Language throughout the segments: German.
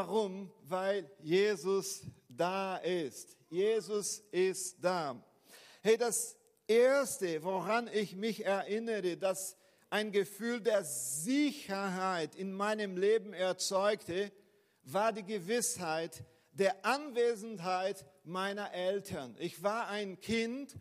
Warum? Weil Jesus da ist. Jesus ist da. Hey, das Erste, woran ich mich erinnere, dass ein Gefühl der Sicherheit in meinem Leben erzeugte, war die Gewissheit der Anwesenheit meiner Eltern. Ich war ein Kind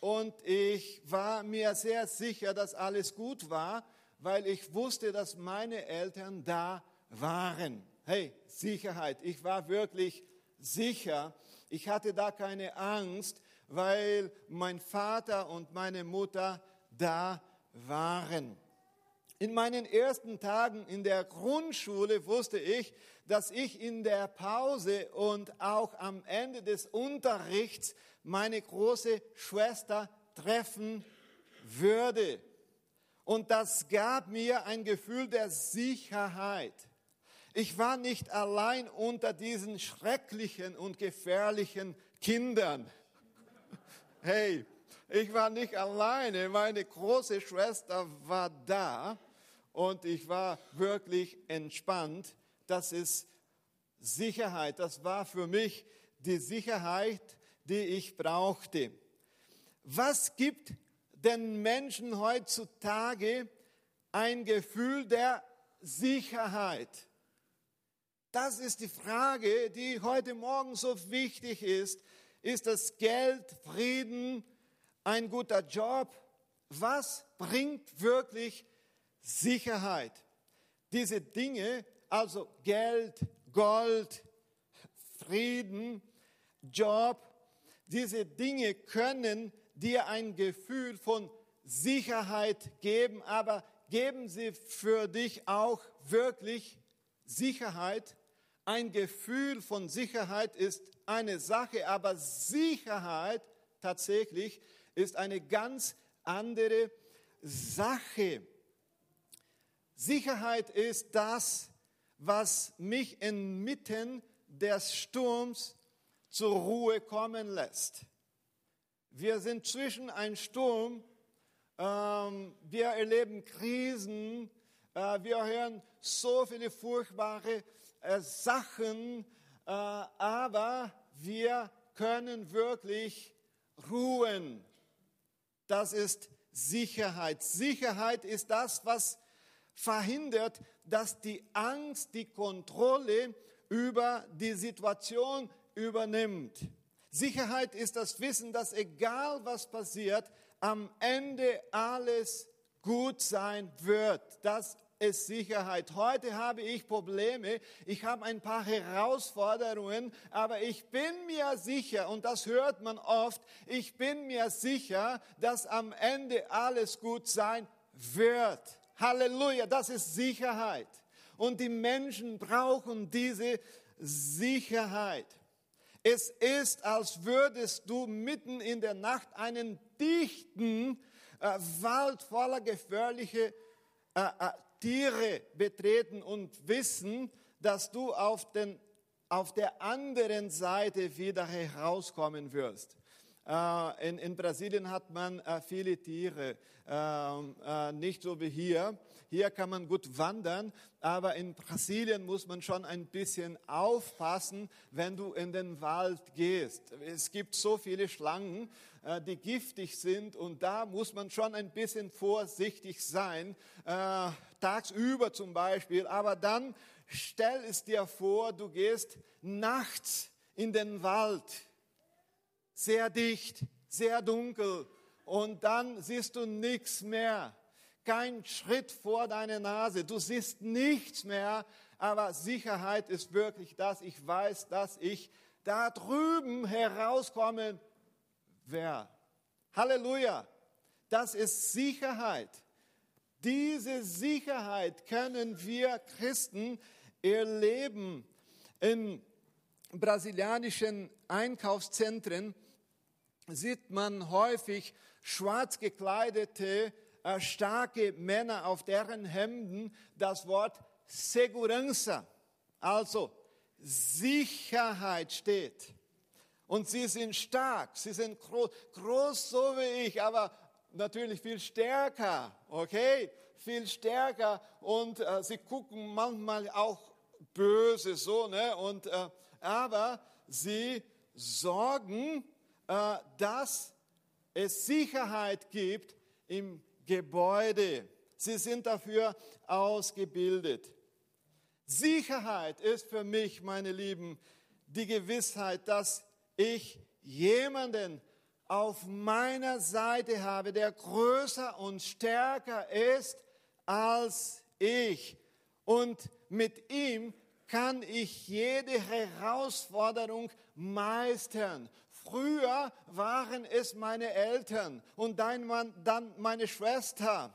und ich war mir sehr sicher, dass alles gut war, weil ich wusste, dass meine Eltern da waren. Hey, Sicherheit. Ich war wirklich sicher. Ich hatte da keine Angst, weil mein Vater und meine Mutter da waren. In meinen ersten Tagen in der Grundschule wusste ich, dass ich in der Pause und auch am Ende des Unterrichts meine große Schwester treffen würde. Und das gab mir ein Gefühl der Sicherheit. Ich war nicht allein unter diesen schrecklichen und gefährlichen Kindern. Hey, ich war nicht alleine, meine große Schwester war da und ich war wirklich entspannt. Das ist Sicherheit. Das war für mich die Sicherheit, die ich brauchte. Was gibt den Menschen heutzutage ein Gefühl der Sicherheit? Das ist die Frage, die heute Morgen so wichtig ist. Ist das Geld, Frieden, ein guter Job? Was bringt wirklich Sicherheit. Diese Dinge, also Geld, Gold, Frieden, Job, diese Dinge können dir ein Gefühl von Sicherheit geben, aber geben sie für dich auch wirklich Sicherheit? Ein Gefühl von Sicherheit ist eine Sache, aber Sicherheit tatsächlich ist eine ganz andere Sache. Sicherheit ist das, was mich inmitten des Sturms zur Ruhe kommen lässt. Wir sind zwischen einem Sturm, ähm, wir erleben Krisen, äh, wir hören so viele furchtbare äh, Sachen, äh, aber wir können wirklich ruhen. Das ist Sicherheit. Sicherheit ist das, was verhindert, dass die Angst die Kontrolle über die Situation übernimmt. Sicherheit ist das Wissen, dass egal was passiert, am Ende alles gut sein wird. Das ist Sicherheit. Heute habe ich Probleme, ich habe ein paar Herausforderungen, aber ich bin mir sicher, und das hört man oft, ich bin mir sicher, dass am Ende alles gut sein wird. Halleluja, das ist Sicherheit. Und die Menschen brauchen diese Sicherheit. Es ist, als würdest du mitten in der Nacht einen dichten äh, Wald voller gefährlicher äh, äh, Tiere betreten und wissen, dass du auf, den, auf der anderen Seite wieder herauskommen wirst. Äh, in, in, Brasilien hat man äh, viele Tiere, ähm, äh, nicht so wie hier. Hier kann man gut wandern, aber in Brasilien muss man schon ein bisschen aufpassen, wenn du in den Wald gehst. Es gibt so viele Schlangen, die giftig sind und da muss man schon ein bisschen vorsichtig sein, tagsüber zum Beispiel. Aber dann stell es dir vor, du gehst nachts in den Wald sehr dicht, sehr dunkel und dann siehst du nichts mehr. Kein Schritt vor deiner Nase. Du siehst nichts mehr, aber Sicherheit ist wirklich das. Ich weiß, dass ich da drüben herauskommen werde. Halleluja. Das ist Sicherheit. Diese Sicherheit können wir Christen erleben in brasilianischen Einkaufszentren sieht man häufig schwarz gekleidete, starke Männer, auf deren Hemden das Wort Segurança, also Sicherheit steht. Und sie sind stark, sie sind groß, groß so wie ich, aber natürlich viel stärker, okay? Viel stärker und äh, sie gucken manchmal auch böse so, ne? Und, äh, aber sie sorgen, äh, dass es Sicherheit gibt im Gebäude. Sie sind dafür ausgebildet. Sicherheit ist für mich, meine Lieben, die Gewissheit, dass ich jemanden auf meiner Seite habe, der größer und stärker ist als ich. Und mit ihm kann ich jede Herausforderung meistern. Früher waren es meine Eltern und dann meine Schwester.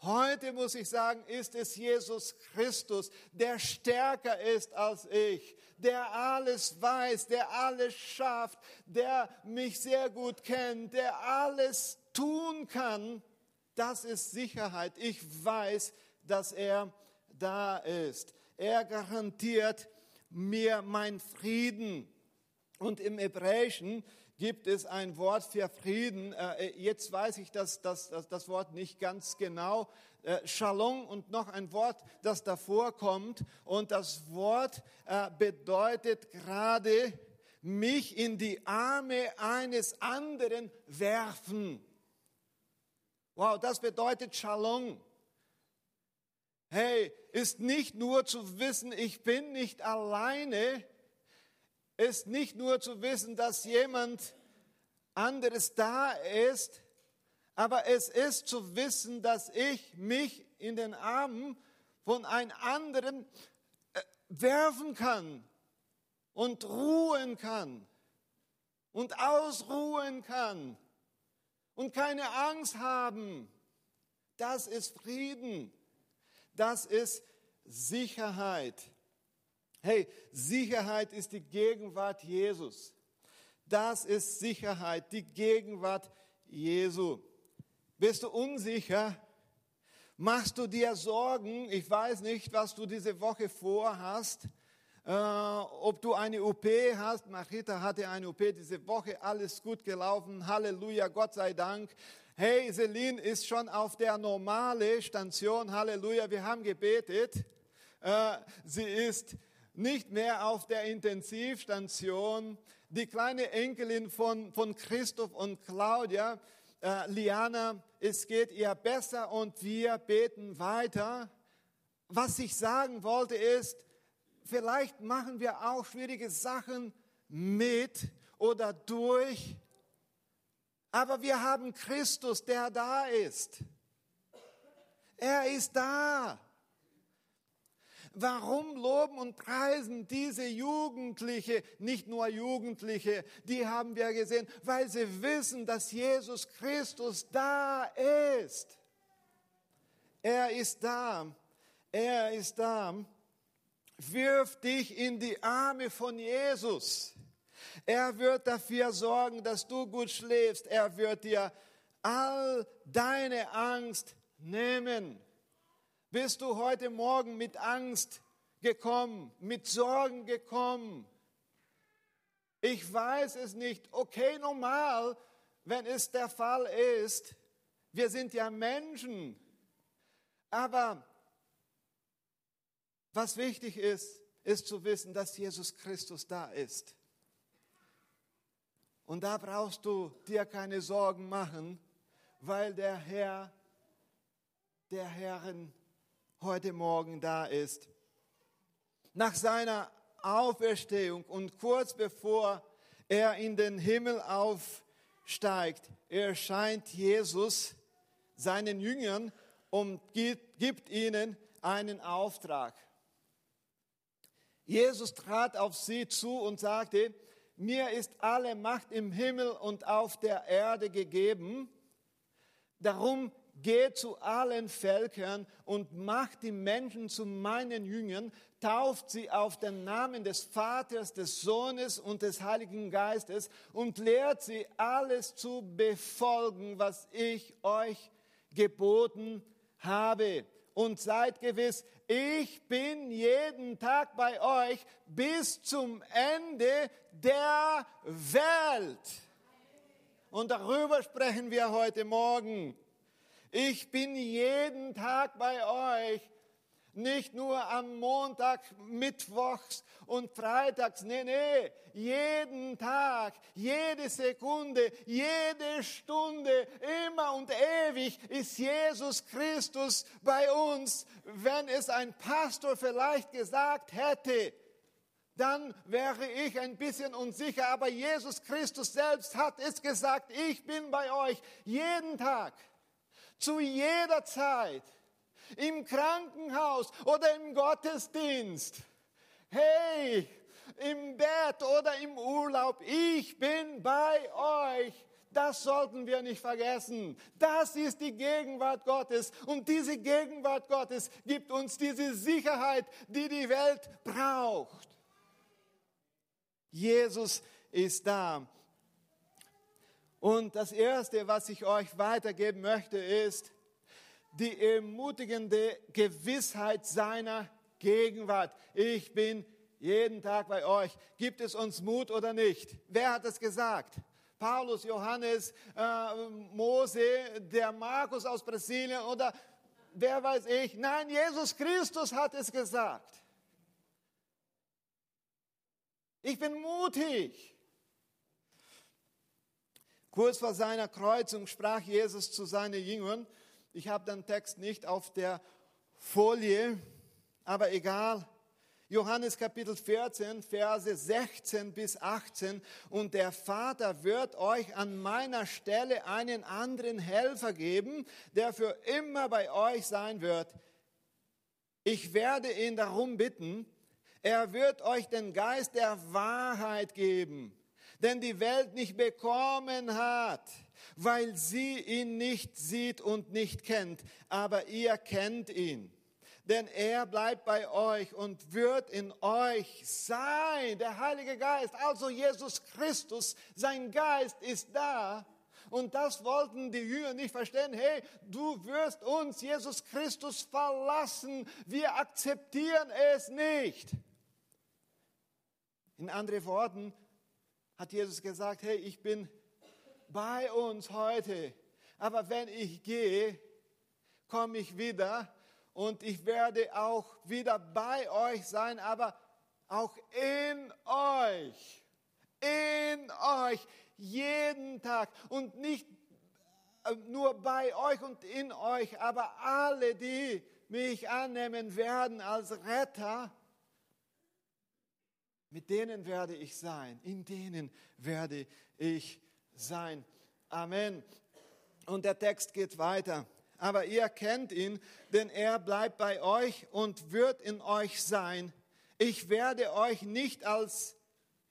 Heute muss ich sagen, ist es Jesus Christus, der stärker ist als ich, der alles weiß, der alles schafft, der mich sehr gut kennt, der alles tun kann. Das ist Sicherheit. Ich weiß, dass er da ist. Er garantiert mir mein Frieden. Und im Hebräischen gibt es ein Wort für Frieden. Äh, jetzt weiß ich das, das, das, das Wort nicht ganz genau. Äh, Shalom und noch ein Wort, das davor kommt. Und das Wort äh, bedeutet gerade mich in die Arme eines anderen werfen. Wow, das bedeutet Shalom. Hey, ist nicht nur zu wissen, ich bin nicht alleine, ist nicht nur zu wissen, dass jemand anderes da ist, aber es ist zu wissen, dass ich mich in den Armen von einem anderen äh, werfen kann und ruhen kann und ausruhen kann und keine Angst haben. Das ist Frieden. Das ist Sicherheit. Hey, Sicherheit ist die Gegenwart Jesus. Das ist Sicherheit, die Gegenwart Jesu. Bist du unsicher? Machst du dir Sorgen? Ich weiß nicht, was du diese Woche vorhast. Äh, ob du eine OP hast. Marita hatte eine OP diese Woche. Alles gut gelaufen. Halleluja, Gott sei Dank. Hey, Celine ist schon auf der normale Station. Halleluja, wir haben gebetet. Äh, sie ist nicht mehr auf der Intensivstation. Die kleine Enkelin von, von Christoph und Claudia, äh, Liana, es geht ihr besser und wir beten weiter. Was ich sagen wollte ist, vielleicht machen wir auch schwierige Sachen mit oder durch, aber wir haben Christus, der da ist. Er ist da. Warum loben und preisen diese Jugendliche, nicht nur Jugendliche, die haben wir gesehen, weil sie wissen, dass Jesus Christus da ist. Er ist da. Er ist da. Wirf dich in die Arme von Jesus. Er wird dafür sorgen, dass du gut schläfst. Er wird dir all deine Angst nehmen. Bist du heute Morgen mit Angst gekommen, mit Sorgen gekommen? Ich weiß es nicht. Okay, normal, wenn es der Fall ist. Wir sind ja Menschen. Aber was wichtig ist, ist zu wissen, dass Jesus Christus da ist. Und da brauchst du dir keine Sorgen machen, weil der Herr, der Herrin heute Morgen da ist. Nach seiner Auferstehung und kurz bevor er in den Himmel aufsteigt, erscheint Jesus seinen Jüngern und gibt ihnen einen Auftrag. Jesus trat auf sie zu und sagte, mir ist alle Macht im Himmel und auf der Erde gegeben. Darum Geht zu allen Völkern und macht die Menschen zu meinen Jüngern, tauft sie auf den Namen des Vaters, des Sohnes und des Heiligen Geistes und lehrt sie alles zu befolgen, was ich euch geboten habe. Und seid gewiss, ich bin jeden Tag bei euch bis zum Ende der Welt. Und darüber sprechen wir heute Morgen. Ich bin jeden Tag bei euch. Nicht nur am Montag, Mittwochs und Freitags. Nee, nee. Jeden Tag, jede Sekunde, jede Stunde, immer und ewig ist Jesus Christus bei uns. Wenn es ein Pastor vielleicht gesagt hätte, dann wäre ich ein bisschen unsicher. Aber Jesus Christus selbst hat es gesagt, ich bin bei euch jeden Tag, zu jeder Zeit, im Krankenhaus oder im Gottesdienst. Hey, im Bett oder im Urlaub, ich bin bei euch. Das sollten wir nicht vergessen. Das ist die Gegenwart Gottes. Und diese Gegenwart Gottes gibt uns diese Sicherheit, die die Welt braucht. Jesus ist da. Und das Erste, was ich euch weitergeben möchte, ist die ermutigende Gewissheit seiner Gegenwart. Ich bin jeden Tag bei euch. Gibt es uns Mut oder nicht? Wer hat es gesagt? Paulus, Johannes, äh, Mose, der Markus aus Brasilien oder wer weiß ich? Nein, Jesus Christus hat es gesagt. Ich bin mutig. Kurz vor seiner Kreuzung sprach Jesus zu seinen Jüngern. Ich habe den Text nicht auf der Folie, aber egal. Johannes Kapitel 14, Verse 16 bis 18. Und der Vater wird euch an meiner Stelle einen anderen Helfer geben, der für immer bei euch sein wird. Ich werde ihn darum bitten, er wird euch den Geist der Wahrheit geben, den die Welt nicht bekommen hat, weil sie ihn nicht sieht und nicht kennt, aber ihr kennt ihn. Denn er bleibt bei euch und wird in euch sein, der Heilige Geist, also Jesus Christus, sein Geist ist da. Und das wollten die Jünger nicht verstehen. Hey, du wirst uns, Jesus Christus, verlassen. Wir akzeptieren es nicht. In anderen Worten hat Jesus gesagt, hey, ich bin bei uns heute, aber wenn ich gehe, komme ich wieder und ich werde auch wieder bei euch sein, aber auch in euch, in euch, jeden Tag. Und nicht äh, nur bei euch und in euch, aber alle, die mich annehmen werden als Retter, mit denen werde ich sein, in denen werde ich sein. Amen. Und der Text geht weiter. Aber ihr kennt ihn, denn er bleibt bei euch und wird in euch sein. Ich werde euch nicht als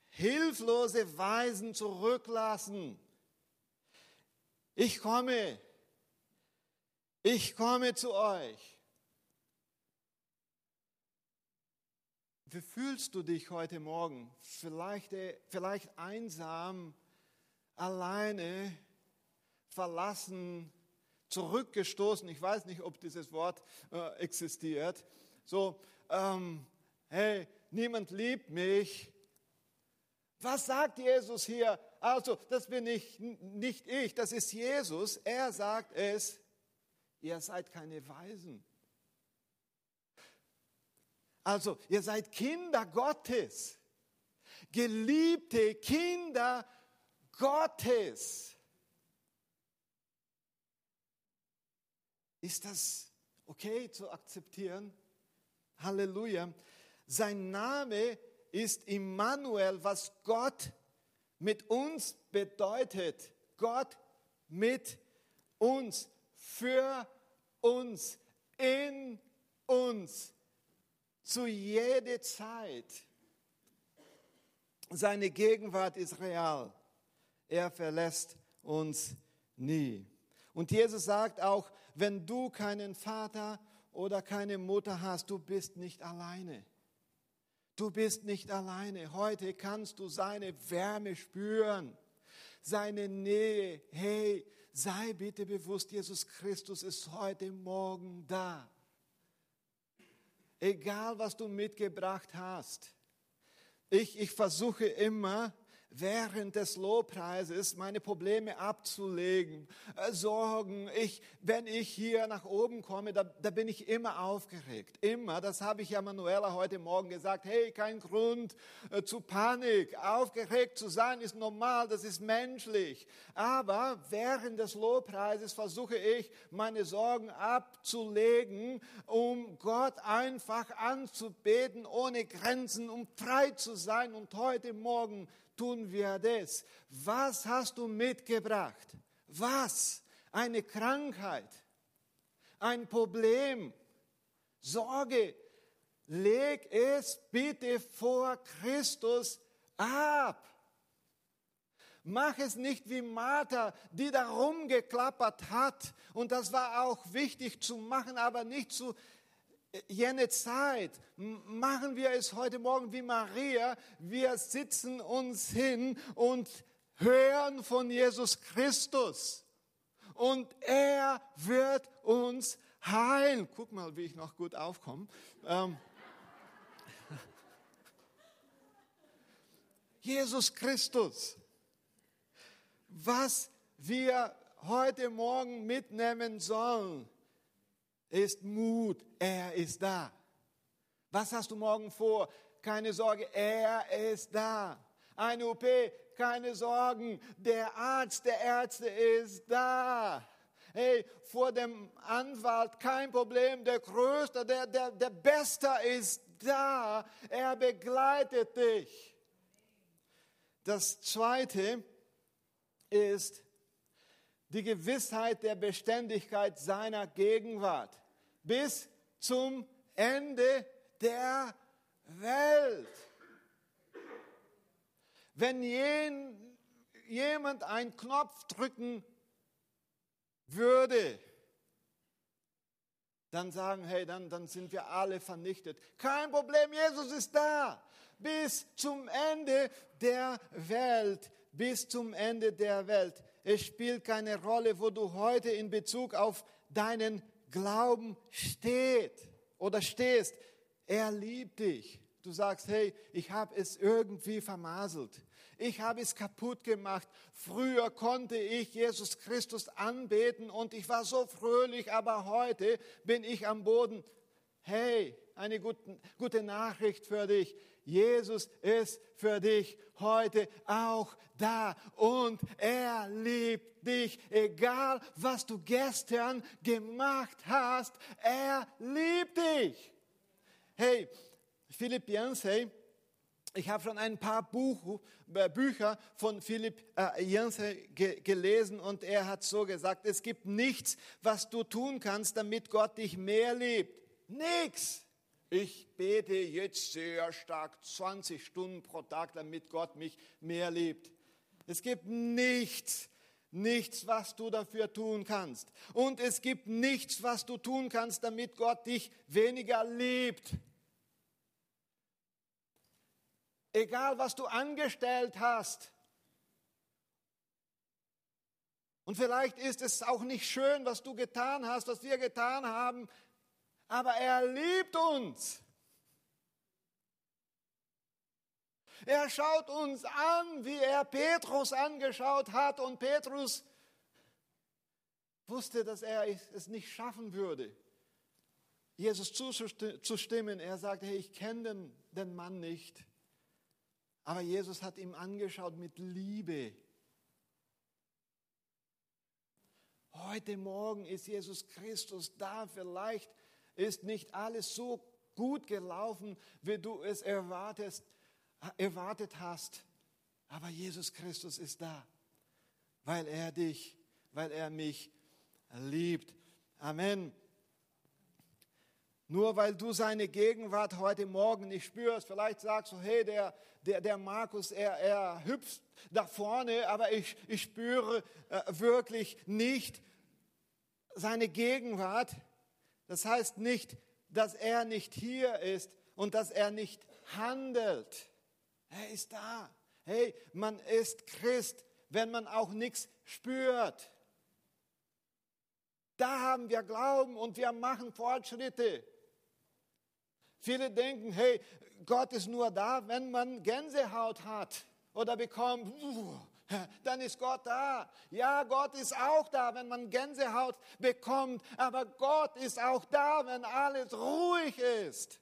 hilflose Weisen zurücklassen. Ich komme. Ich komme zu euch. Wie fühlst du dich heute Morgen? Vielleicht, äh, vielleicht einsam, alleine, verlassen, zurückgestoßen. Ich weiß nicht, ob dieses Wort äh, existiert. So, ähm, hey, niemand liebt mich. Was sagt Jesus hier? Also, das bin ich, nicht ich, das ist Jesus. Er sagt es, ihr seid keine Weisen. Also, ihr seid Kinder Gottes. Geliebte Kinder Gottes. Ist das okay zu akzeptieren? Halleluja. Sein Name ist Immanuel, was Gott mit uns bedeutet. Gott mit uns, für uns, in uns zu jeder Zeit. Seine Gegenwart ist real. Er verlässt uns nie. Und Jesus sagt auch, wenn du keinen Vater oder keine Mutter hast, du bist nicht alleine. Du bist nicht alleine. Heute kannst du seine Wärme spüren, seine Nähe. Hey, sei bitte bewusst, Jesus Christus ist heute Morgen da egal was du mitgebracht hast. Ich, ich versuche immer, während des Lobpreises meine Probleme abzulegen, äh, Sorgen. Ich, wenn ich hier nach oben komme, da, da bin ich immer aufgeregt. Immer. Das habe ich ja Manuela heute Morgen gesagt. Hey, kein Grund äh, zu Panik. Aufgeregt zu sein ist normal, das ist menschlich. Aber während des Lobpreises versuche ich, meine Sorgen abzulegen, um Gott einfach anzubeten, ohne Grenzen, um frei zu sein. Und heute Morgen tun wir das. Was hast du mitgebracht? Was? Eine Krankheit, ein Problem, Sorge. Leg es bitte vor Christus ab. Mach es nicht wie Martha, die da rumgeklappert hat. Und das war auch wichtig zu machen, aber nicht zu jene Zeit machen wir es heute Morgen wie Maria. Wir sitzen uns hin und hören von Jesus Christus. Und er wird uns heilen. Guck mal, wie ich noch gut aufkomme. Ähm, Jesus Christus. Was wir heute Morgen mitnehmen sollen, ist Mut, er ist da. Was hast du morgen vor? Keine Sorge, er ist da. Eine OP, keine Sorgen, der Arzt der Ärzte ist da. Hey, vor dem Anwalt kein Problem, der Größte, der, der, der Beste ist da. Er begleitet dich. Das Zweite ist, die Gewissheit der Beständigkeit seiner Gegenwart bis zum Ende der Welt. Wenn jen, jemand einen Knopf drücken würde, dann sagen, hey, dann, dann sind wir alle vernichtet. Kein Problem, Jesus ist da. Bis zum Ende der Welt. Bis zum Ende der Welt. Es spielt keine Rolle, wo du heute in Bezug auf deinen Glauben steht oder stehst. Er liebt dich. Du sagst, hey, ich habe es irgendwie vermaselt. Ich habe es kaputt gemacht. Früher konnte ich Jesus Christus anbeten und ich war so fröhlich, aber heute bin ich am Boden. Hey, eine gute, gute Nachricht für dich. Jesus ist für dich heute auch da und er liebt dich, egal was du gestern gemacht hast, er liebt dich. Hey, Philipp Yancey, ich habe schon ein paar Buch, äh, Bücher von Philipp äh, Yancey ge gelesen und er hat so gesagt, es gibt nichts, was du tun kannst, damit Gott dich mehr liebt. Nichts. Ich bete jetzt sehr stark 20 Stunden pro Tag, damit Gott mich mehr liebt. Es gibt nichts, nichts, was du dafür tun kannst. Und es gibt nichts, was du tun kannst, damit Gott dich weniger liebt. Egal, was du angestellt hast. Und vielleicht ist es auch nicht schön, was du getan hast, was wir getan haben aber er liebt uns. Er schaut uns an, wie er Petrus angeschaut hat und Petrus wusste, dass er es nicht schaffen würde, Jesus zuzustimmen. Er sagte, hey, ich kenne den, den Mann nicht. Aber Jesus hat ihm angeschaut mit Liebe. Heute Morgen ist Jesus Christus da. Vielleicht ist nicht alles so gut gelaufen, wie du es erwartest, erwartet hast. Aber Jesus Christus ist da, weil er dich, weil er mich liebt. Amen. Nur weil du seine Gegenwart heute Morgen nicht spürst, vielleicht sagst du, hey, der, der, der Markus, er, er hüpft da vorne, aber ich, ich spüre äh, wirklich nicht seine Gegenwart. Das heißt nicht, dass er nicht hier ist und dass er nicht handelt. Er ist da. Hey, man ist Christ, wenn man auch nichts spürt. Da haben wir Glauben und wir machen Fortschritte. Viele denken, hey, Gott ist nur da, wenn man Gänsehaut hat oder bekommt, dann ist Gott da. Ja, Gott ist auch da, wenn man Gänsehaut bekommt, aber Gott ist auch da, wenn alles ruhig ist.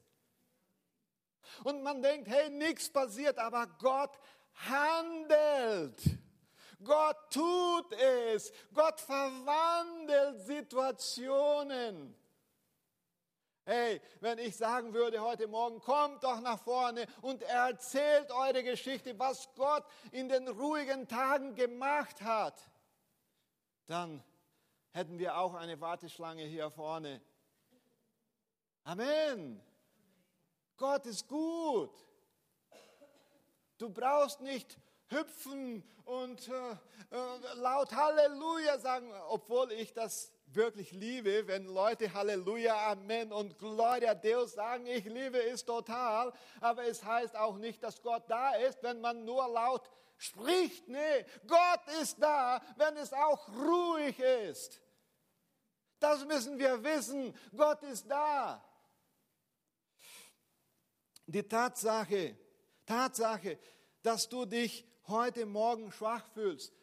Und man denkt, hey, nichts passiert, aber Gott handelt. Gott tut es. Gott verwandelt Situationen. Hey, wenn ich sagen würde heute Morgen, kommt doch nach vorne und erzählt eure Geschichte, was Gott in den ruhigen Tagen gemacht hat, dann hätten wir auch eine Warteschlange hier vorne. Amen. Gott ist gut. Du brauchst nicht hüpfen und äh, äh, laut Halleluja sagen, obwohl ich das wirklich liebe, wenn Leute Halleluja, Amen und Gloria Deus sagen, ich liebe es total, aber es heißt auch nicht, dass Gott da ist, wenn man nur laut spricht. Nee, Gott ist da, wenn es auch ruhig ist. Das müssen wir wissen, Gott ist da. Die Tatsache, Tatsache, dass du dich heute Morgen schwach fühlst.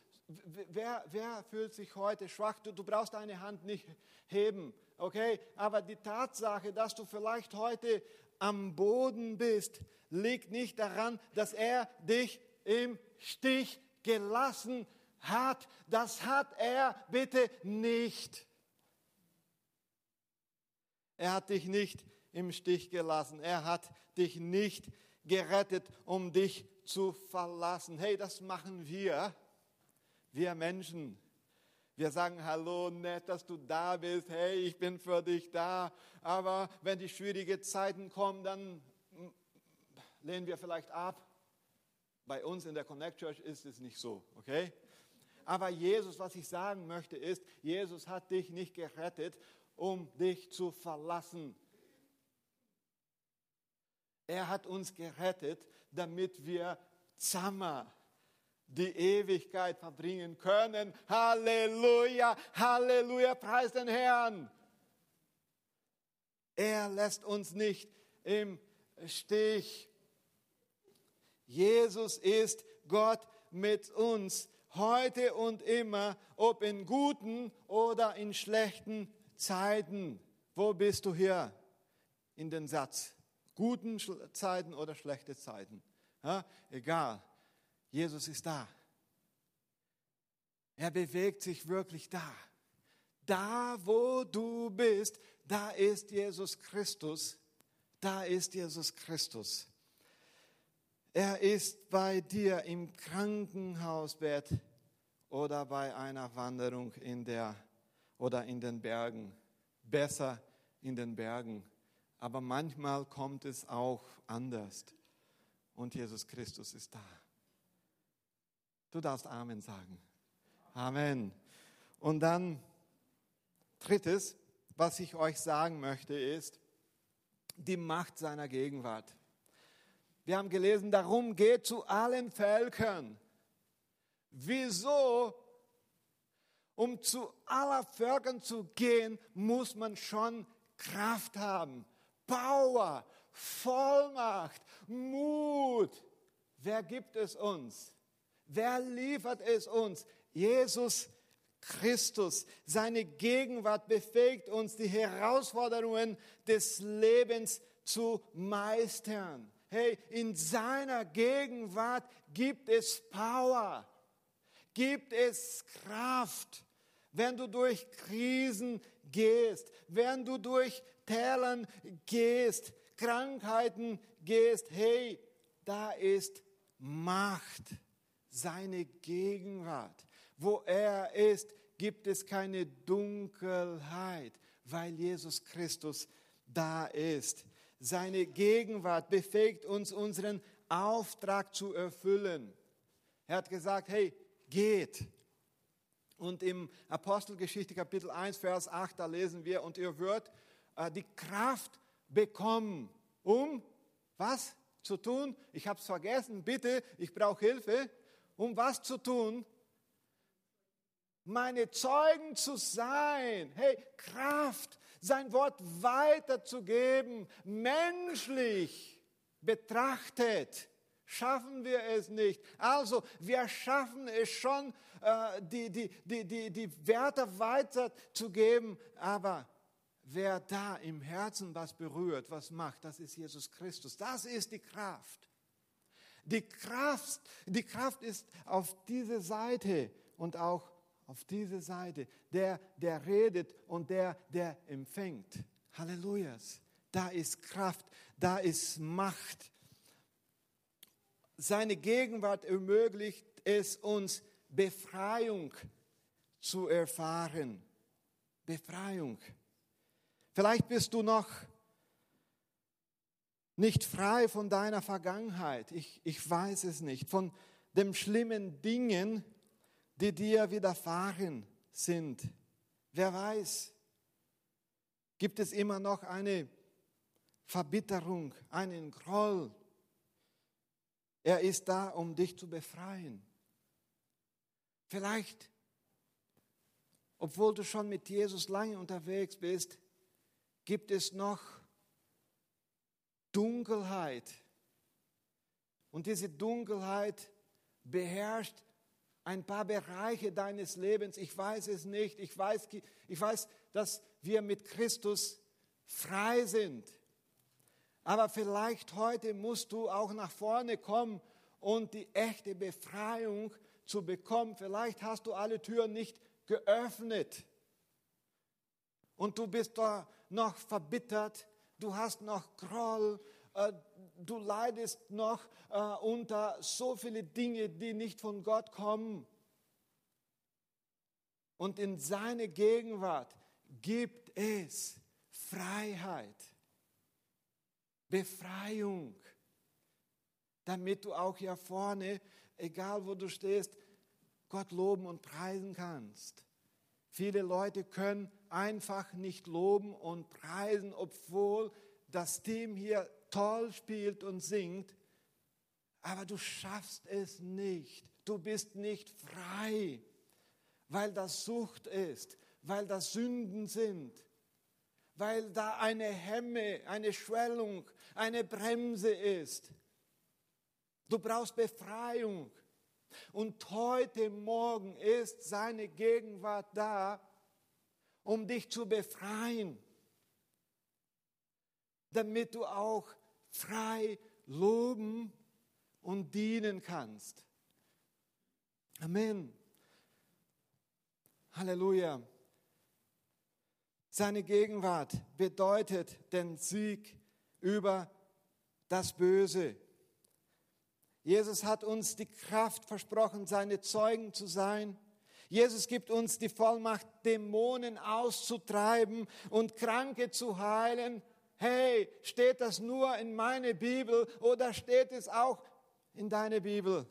Wer, wer fühlt sich heute schwach? Du, du brauchst deine Hand nicht heben, okay? Aber die Tatsache, dass du vielleicht heute am Boden bist, liegt nicht daran, dass er dich im Stich gelassen hat. Das hat er bitte nicht. Er hat dich nicht im Stich gelassen. Er hat dich nicht gerettet, um dich zu verlassen. Hey, das machen wir, wir Menschen. Wir sagen, hallo, nett, dass du da bist. Hey, ich bin für dich da. Aber wenn die schwierigen Zeiten kommen, dann lehnen wir vielleicht ab. Bei uns in der Connect Church ist es nicht so, okay? Aber Jesus, was ich sagen möchte, ist, Jesus hat dich nicht gerettet, um dich zu verlassen. Er hat uns gerettet, damit wir zusammen die Ewigkeit verbringen können. Halleluja, Halleluja, preis den Herrn. Er lässt uns nicht im Stich. Jesus ist Gott mit uns heute und immer, ob in guten oder in schlechten Zeiten. Wo bist du hier in den Satz? Guten Zeiten oder schlechte Zeiten. Ja, egal, Jesus ist da. Er bewegt sich wirklich da. Da, wo du bist, da ist Jesus Christus. Da ist Jesus Christus. Er ist bei dir im Krankenhausbett oder bei einer Wanderung in der oder in den Bergen. Besser in den Bergen aber manchmal kommt es auch anders. Und Jesus Christus ist da. Du darfst Amen sagen. Amen. Und dann drittes, was ich euch sagen möchte, ist die Macht seiner Gegenwart. Wir haben gelesen, darum geht zu allen Völkern. Wieso? Um zu aller Völkern zu gehen, muss man schon Kraft haben. Power, Vollmacht, Mut. Wer gibt es uns? Wer liefert es uns? Jesus Christus. Seine Gegenwart befähigt uns, die Herausforderungen des Lebens zu meistern. Hey, in seiner Gegenwart gibt es Power, gibt es Kraft. Wenn du durch Krisen gehst, wenn du durch Tälern gehst, Krankheiten gehst, hey, da ist Macht, seine Gegenwart. Wo er ist, gibt es keine Dunkelheit, weil Jesus Christus da ist. Seine Gegenwart befähigt uns, unseren Auftrag zu erfüllen. Er hat gesagt, hey, geht. Und im Apostelgeschichte Kapitel 1, Vers 8, da lesen wir, und ihr wird äh, die Kraft bekommen, um was zu tun? Ich habe es vergessen, bitte, ich brauche Hilfe. Um was zu tun? Meine Zeugen zu sein. Hey, Kraft, sein Wort weiterzugeben, menschlich betrachtet, schaffen wir es nicht. Also, wir schaffen es schon, äh, die, die, die, die, die Werte weiterzugeben, aber wer da im Herzen was berührt, was macht, das ist Jesus Christus. Das ist die Kraft. Die Kraft, die Kraft ist auf diese Seite und auch auf diese Seite. Der, der redet und der, der empfängt. Halleluja. Da ist Kraft, da ist Macht. Seine Gegenwart ermöglicht es uns, Befreiung zu erfahren. Befreiung. Vielleicht bist du noch nicht frei von deiner Vergangenheit. Ich, ich weiß es nicht. Von den schlimmen Dingen, die dir widerfahren sind. Wer weiß, gibt es immer noch eine Verbitterung, einen Groll. Er ist da, um dich zu befreien. Vielleicht, obwohl du schon mit Jesus lange unterwegs bist, gibt es noch Dunkelheit. Und diese Dunkelheit beherrscht ein paar Bereiche deines Lebens. Ich weiß es nicht. Ich weiß, ich weiß, dass wir mit Christus frei sind. Aber vielleicht heute musst du auch nach vorne kommen und die echte Befreiung zu bekommen. Vielleicht hast du alle Türen nicht geöffnet und du bist da noch verbittert, du hast noch Groll, äh, du leidest noch äh, unter so viele Dinge, die nicht von Gott kommen. Und in seine Gegenwart gibt es Freiheit, Befreiung, damit du auch hier vorne, egal wo du stehst, Gott loben und preisen kannst. Viele Leute können einfach nicht loben und preisen, obwohl das Team hier toll spielt und singt, aber du schaffst es nicht. Du bist nicht frei, weil das Sucht ist, weil das Sünden sind, weil da eine Hemme, eine Schwellung, eine Bremse ist. Du brauchst Befreiung. Und heute Morgen ist seine Gegenwart da, um dich zu befreien, damit du auch frei loben und dienen kannst. Amen. Halleluja. Seine Gegenwart bedeutet den Sieg über das Böse. Jesus hat uns die Kraft versprochen, seine Zeugen zu sein. Jesus gibt uns die Vollmacht, Dämonen auszutreiben und Kranke zu heilen hey, steht das nur in meine Bibel oder steht es auch in deine Bibel?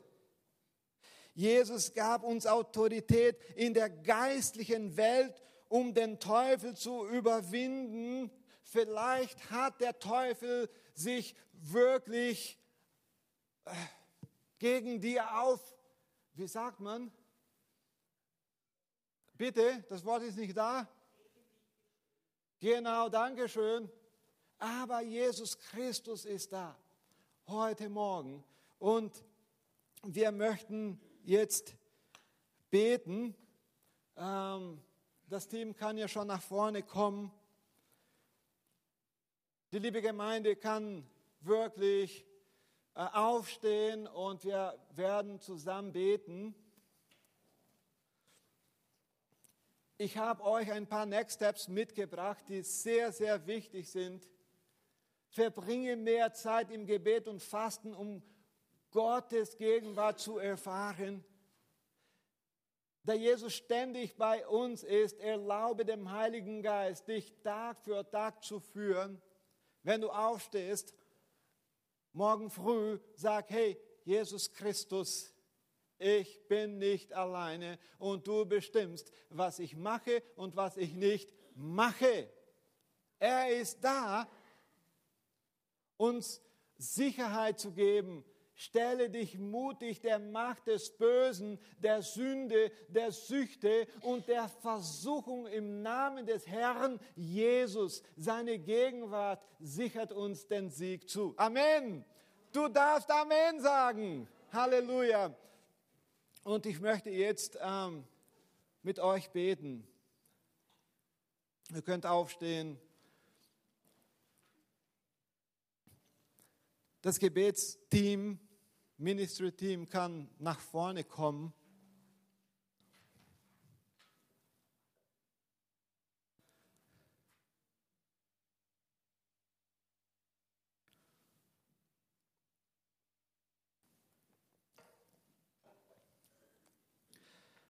Jesus gab uns Autorität in der geistlichen Welt, um den Teufel zu überwinden. Vielleicht hat der Teufel sich wirklich äh, gegen dir auf, wie sagt man? Bitte, das Wort ist nicht da. Genau, danke schön. Aber Jesus Christus ist da heute Morgen und wir möchten jetzt beten. Ähm, das Team kann ja schon nach vorne kommen. Die liebe Gemeinde kann wirklich aufstehen und wir werden zusammen beten. Ich habe euch ein paar Next Steps mitgebracht, die sehr, sehr wichtig sind Verbringe mehr Zeit im Gebet und Fasten, um Gottes Gegenwart zu erfahren. Da Jesus ständig bei uns ist, erlaube dem Heiligen Geist, dich Tag für Tag zu führen. Wenn du aufstehst, morgen früh, sag, hey, Jesus Christus, ich bin nicht alleine und du bestimmst, was ich mache und was ich nicht mache. Er ist da uns Sicherheit zu geben. Stelle dich mutig der Macht des Bösen, der Sünde, der Süchte und der Versuchung im Namen des Herrn Jesus. Seine Gegenwart sichert uns den Sieg zu. Amen. Du darfst Amen sagen. Halleluja. Und ich möchte jetzt ähm, mit euch beten. Ihr könnt aufstehen. Das Gebetsteam, Ministry-Team kann nach vorne kommen.